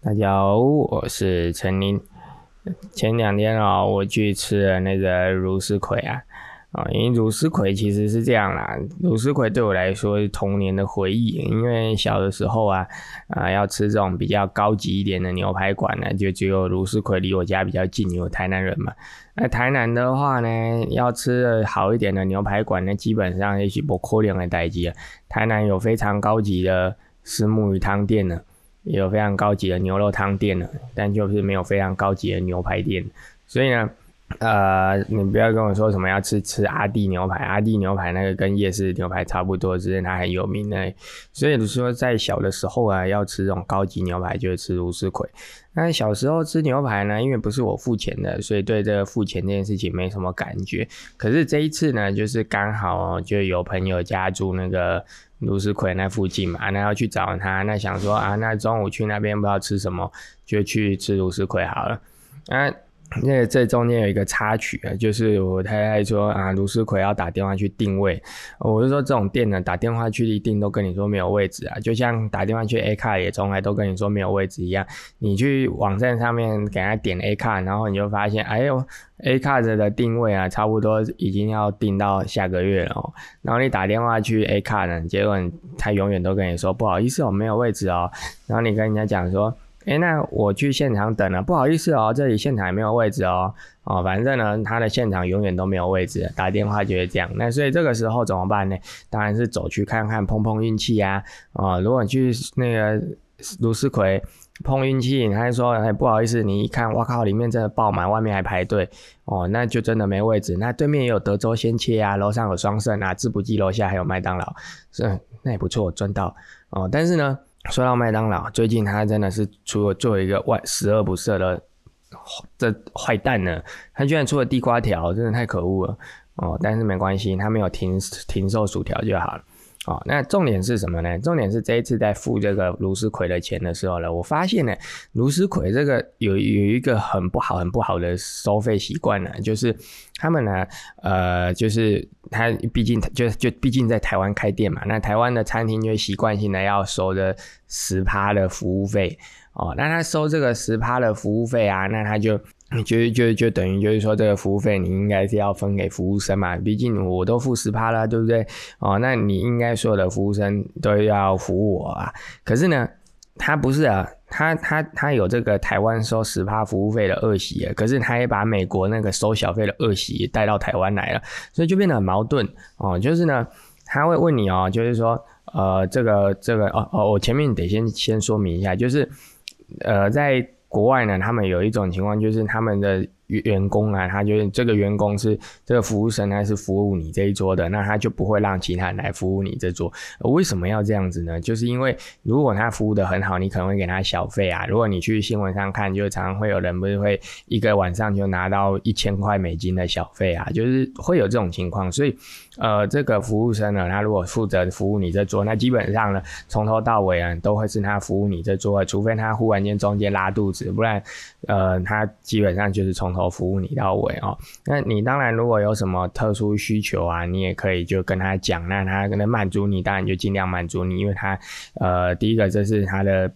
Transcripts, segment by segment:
大家好，我是陈林。前两天啊，我去吃了那个茹丝葵啊，啊，因为茹丝葵其实是这样啦，茹丝葵对我来说是童年的回忆，因为小的时候啊，啊，要吃这种比较高级一点的牛排馆呢，就只有茹丝葵离我家比较近，有台南人嘛。那台南的话呢，要吃好一点的牛排馆呢，基本上也许不可能的代际啊。台南有非常高级的石木鱼汤店呢。也有非常高级的牛肉汤店了，但就是没有非常高级的牛排店。所以呢，呃，你不要跟我说什么要吃吃阿弟牛排，阿弟牛排那个跟夜市牛排差不多，只是它很有名的。所以说，在小的时候啊，要吃这种高级牛排，就是吃卢斯葵。那小时候吃牛排呢，因为不是我付钱的，所以对这个付钱这件事情没什么感觉。可是这一次呢，就是刚好就有朋友家住那个。卢思奎那附近嘛，那要去找他，那想说啊，那中午去那边不知道吃什么，就去吃卢思奎好了。啊，那这中间有一个插曲啊，就是我太太说啊，卢思奎要打电话去定位，我就说这种店呢，打电话去一定都跟你说没有位置啊，就像打电话去 A 卡也从来都跟你说没有位置一样。你去网站上面给他点 A 卡，然后你就发现，哎呦。A card 的定位啊，差不多已经要定到下个月了哦。然后你打电话去 A card，结果他永远都跟你说不好意思，我没有位置哦。然后你跟人家讲说，哎，那我去现场等了，不好意思哦，这里现场没有位置哦。哦，反正呢，他的现场永远都没有位置，打电话就是这样。那所以这个时候怎么办呢？当然是走去看看，碰碰运气啊。哦，如果你去那个卢思奎。碰运气，他就说：“哎，不好意思，你一看，哇靠，里面真的爆满，外面还排队哦，那就真的没位置。那对面也有德州鲜切啊，楼上有双盛啊，自补记楼下还有麦当劳，是那也不错，赚到哦。但是呢，说到麦当劳，最近他真的是出了做一个外十恶不赦的这坏蛋呢，他居然出了地瓜条，真的太可恶了哦。但是没关系，他没有停停售薯条就好了。”哦，那重点是什么呢？重点是这一次在付这个卢思奎的钱的时候呢，我发现呢，卢思奎这个有有一个很不好、很不好的收费习惯呢，就是他们呢，呃，就是他毕竟就就毕竟在台湾开店嘛，那台湾的餐厅就习惯性的要收的十趴的服务费哦，那他收这个十趴的服务费啊，那他就。就就就等于就是说，这个服务费你应该是要分给服务生嘛，毕竟我都付十趴了，对不对？哦，那你应该所有的服务生都要服务我啊。可是呢，他不是啊，他他他有这个台湾收十趴服务费的恶习，可是他也把美国那个收小费的恶习带到台湾来了，所以就变得很矛盾哦。就是呢，他会问你哦，就是说，呃，这个这个哦哦，我前面得先先说明一下，就是呃在。国外呢，他们有一种情况，就是他们的。员工啊，他觉得这个员工是这个服务生，他是服务你这一桌的，那他就不会让其他人来服务你这桌。为什么要这样子呢？就是因为如果他服务的很好，你可能会给他小费啊。如果你去新闻上看，就常常会有人不是会一个晚上就拿到一千块美金的小费啊，就是会有这种情况。所以，呃，这个服务生呢，他如果负责服务你这桌，那基本上呢，从头到尾啊，都会是他服务你这桌，除非他忽然间中间拉肚子，不然，呃，他基本上就是从。头服务你到位哦，那你当然如果有什么特殊需求啊，你也可以就跟他讲，那他可能满足你，当然就尽量满足你，因为他呃，第一个这是他的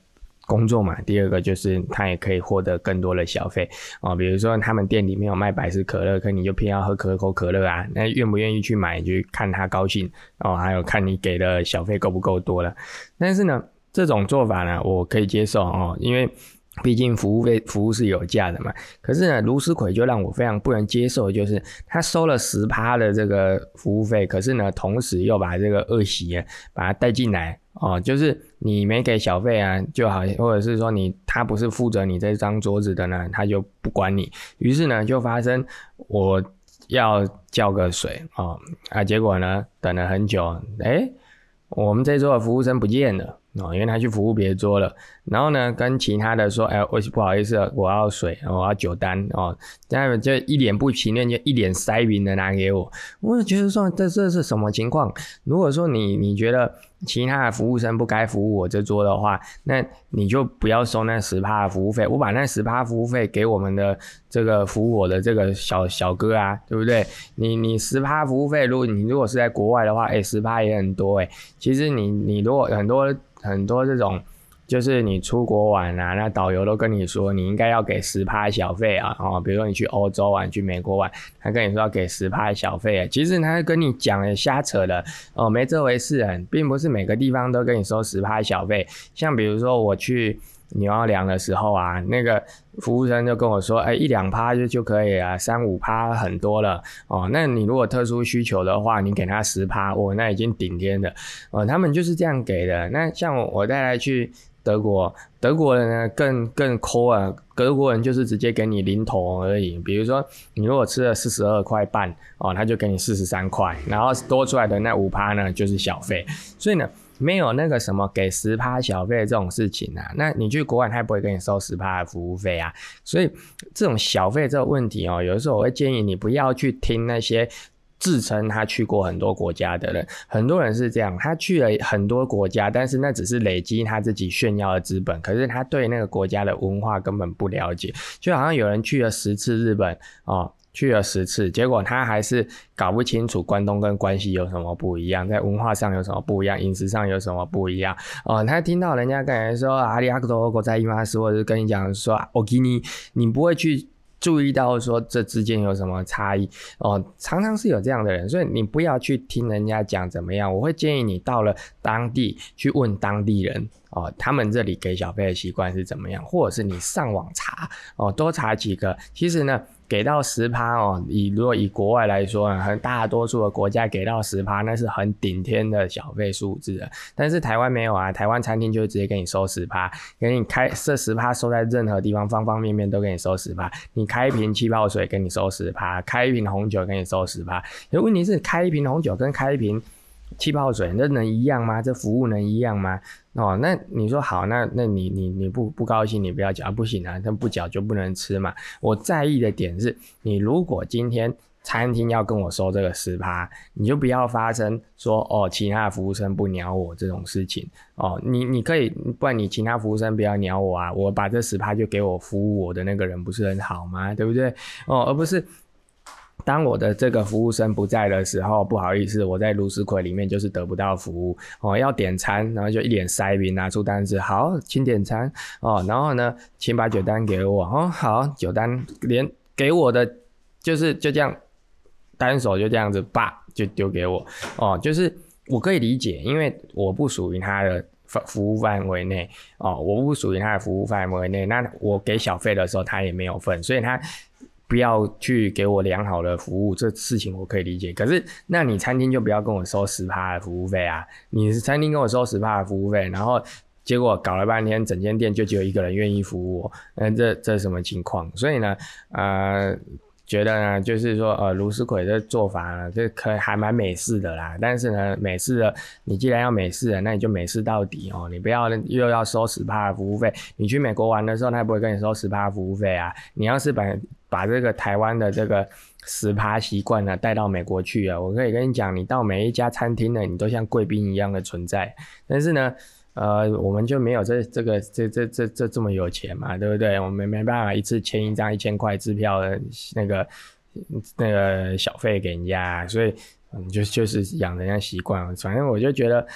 工作嘛，第二个就是他也可以获得更多的小费哦，比如说他们店里面有卖百事可乐，可你就偏要喝可口可乐啊，那愿不愿意去买就看他高兴哦，还有看你给的小费够不够多了，但是呢，这种做法呢，我可以接受哦，因为。毕竟服务费服务是有价的嘛，可是呢，卢思奎就让我非常不能接受，就是他收了十趴的这个服务费，可是呢，同时又把这个恶习把他带进来哦，就是你没给小费啊，就好，或者是说你他不是负责你这张桌子的呢，他就不管你，于是呢，就发生我要叫个水哦啊，结果呢，等了很久，哎，我们这桌的服务生不见了。哦，因为他去服务别桌了，然后呢，跟其他的说，哎，我不好意思，我要水，我要酒单哦，这样就一脸不情愿，就一脸塞云的拿给我，我就觉得说，这这是什么情况？如果说你你觉得其他的服务生不该服务我这桌的话，那你就不要收那十趴的服务费，我把那十趴服务费给我们的这个服务我的这个小小哥啊，对不对？你你十趴服务费，如果你如果是在国外的话，哎，十趴也很多哎，其实你你如果很多。很多这种就是你出国玩啊，那导游都跟你说你应该要给十趴小费啊，哦，比如说你去欧洲玩、去美国玩，他跟你说要给十趴小费啊，其实他跟你讲的瞎扯的哦，没这回事啊，并不是每个地方都跟你收十趴小费。像比如说我去牛奥良的时候啊，那个服务生就跟我说，哎，一两趴就就可以啊，三五趴很多了哦。那你如果特殊需求的话，你给他十趴，哦，那已经顶天的哦，他们就是这样给的。那像我带他去。德国，德国人呢更更抠啊，德国人就是直接给你零头而已。比如说，你如果吃了四十二块半哦，他就给你四十三块，然后多出来的那五趴呢就是小费。所以呢，没有那个什么给十趴小费这种事情啊。那你去国外，他也不会给你收十趴服务费啊。所以这种小费这个问题哦，有的时候我会建议你不要去听那些。自称他去过很多国家的人，很多人是这样，他去了很多国家，但是那只是累积他自己炫耀的资本，可是他对那个国家的文化根本不了解。就好像有人去了十次日本哦，去了十次，结果他还是搞不清楚关东跟关西有什么不一样，在文化上有什么不一样，饮食上有什么不一样哦。他听到人家跟人说阿里阿克多国在伊马斯，或者是跟你讲说我给你，你不会去。注意到说这之间有什么差异哦，常常是有这样的人，所以你不要去听人家讲怎么样。我会建议你到了当地去问当地人哦，他们这里给小费的习惯是怎么样，或者是你上网查哦，多查几个。其实呢。给到十趴哦，以如果以国外来说啊，很大多数的国家给到十趴，那是很顶天的小费数字的。但是台湾没有啊，台湾餐厅就直接给你收十趴，给你开设十趴，收在任何地方，方方面面都给你收十趴。你开一瓶气泡水给你收十趴，开一瓶红酒给你收十趴。可问题是，开一瓶红酒跟开一瓶气泡水，那能一样吗？这服务能一样吗？哦，那你说好，那那你你你不不高兴，你不要缴，不行啊，那不缴就不能吃嘛。我在意的点是，你如果今天餐厅要跟我收这个十趴，你就不要发生说哦，其他的服务生不鸟我这种事情哦。你你可以，不然你其他服务生不要鸟我啊，我把这十趴就给我服务我的那个人，不是很好吗？对不对？哦，而不是。当我的这个服务生不在的时候，不好意思，我在卢斯奎里面就是得不到服务哦。要点餐，然后就一脸塞宾，拿出单子，好，请点餐哦。然后呢，请把酒单给我哦。好，酒单连给我的就是就这样，单手就这样子，叭就丢给我哦。就是我可以理解，因为我不属于他的服服务范围内哦，我不属于他的服务范围内，那我给小费的时候他也没有份，所以他。不要去给我良好的服务，这事情我可以理解。可是，那你餐厅就不要跟我收十趴的服务费啊！你是餐厅跟我收十趴的服务费，然后结果搞了半天，整间店就只有一个人愿意服务我，那这这什么情况？所以呢，呃，觉得呢，就是说，呃，卢思奎的做法呢，这可还蛮美式的啦。但是呢，美式的，你既然要美式的，那你就美式到底哦，你不要又要收十趴的服务费。你去美国玩的时候，他也不会跟你收十趴服务费啊。你要是把把这个台湾的这个十趴习惯呢带到美国去啊，我可以跟你讲，你到每一家餐厅呢，你都像贵宾一样的存在。但是呢，呃，我们就没有这这个这这这这这么有钱嘛，对不对？我们没办法一次签一张一千块支票的那个那个小费给人家，所以嗯，就就是养人家习惯。反正我就觉得。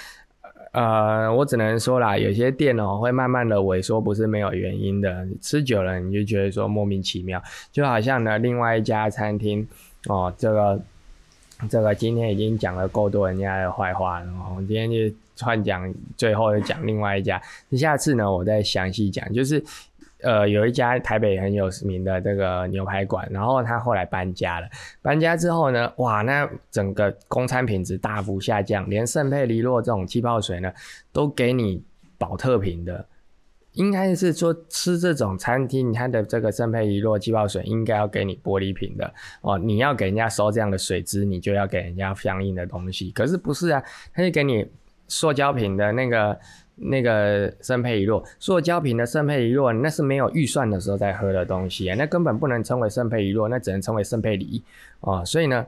呃，我只能说啦，有些店哦会慢慢的萎缩，不是没有原因的。吃久了你就觉得说莫名其妙，就好像呢另外一家餐厅哦，这个这个今天已经讲了够多人家的坏话了，我今天就串讲，最后讲另外一家，下次呢我再详细讲，就是。呃，有一家台北很有名的这个牛排馆，然后他后来搬家了。搬家之后呢，哇，那整个公餐品质大幅下降，连圣佩利洛这种气泡水呢，都给你保特瓶的。应该是说吃这种餐厅，它的这个圣佩利洛气泡水应该要给你玻璃瓶的哦。你要给人家收这样的水质，你就要给人家相应的东西。可是不是啊，他就给你塑胶瓶的那个。那个圣佩里洛，塑胶瓶的圣佩里洛，那是没有预算的时候在喝的东西啊，那根本不能称为圣佩里洛，那只能称为圣佩里哦。所以呢，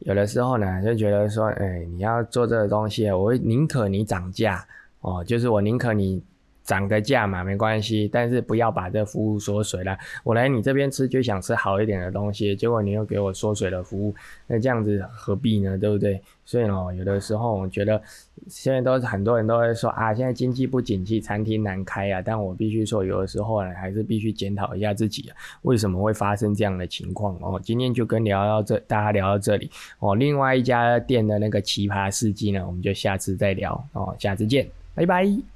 有的时候呢，就觉得说，哎，你要做这个东西，我宁可你涨价哦，就是我宁可你涨个价嘛，没关系，但是不要把这服务缩水了。我来你这边吃就想吃好一点的东西，结果你又给我缩水的服务，那这样子何必呢？对不对？所以哦，有的时候我觉得现在都是很多人都会说啊，现在经济不景气，餐厅难开啊。但我必须说，有的时候呢，还是必须检讨一下自己，为什么会发生这样的情况哦。今天就跟聊到这，大家聊到这里哦。另外一家店的那个奇葩事迹呢，我们就下次再聊哦。下次见，拜拜。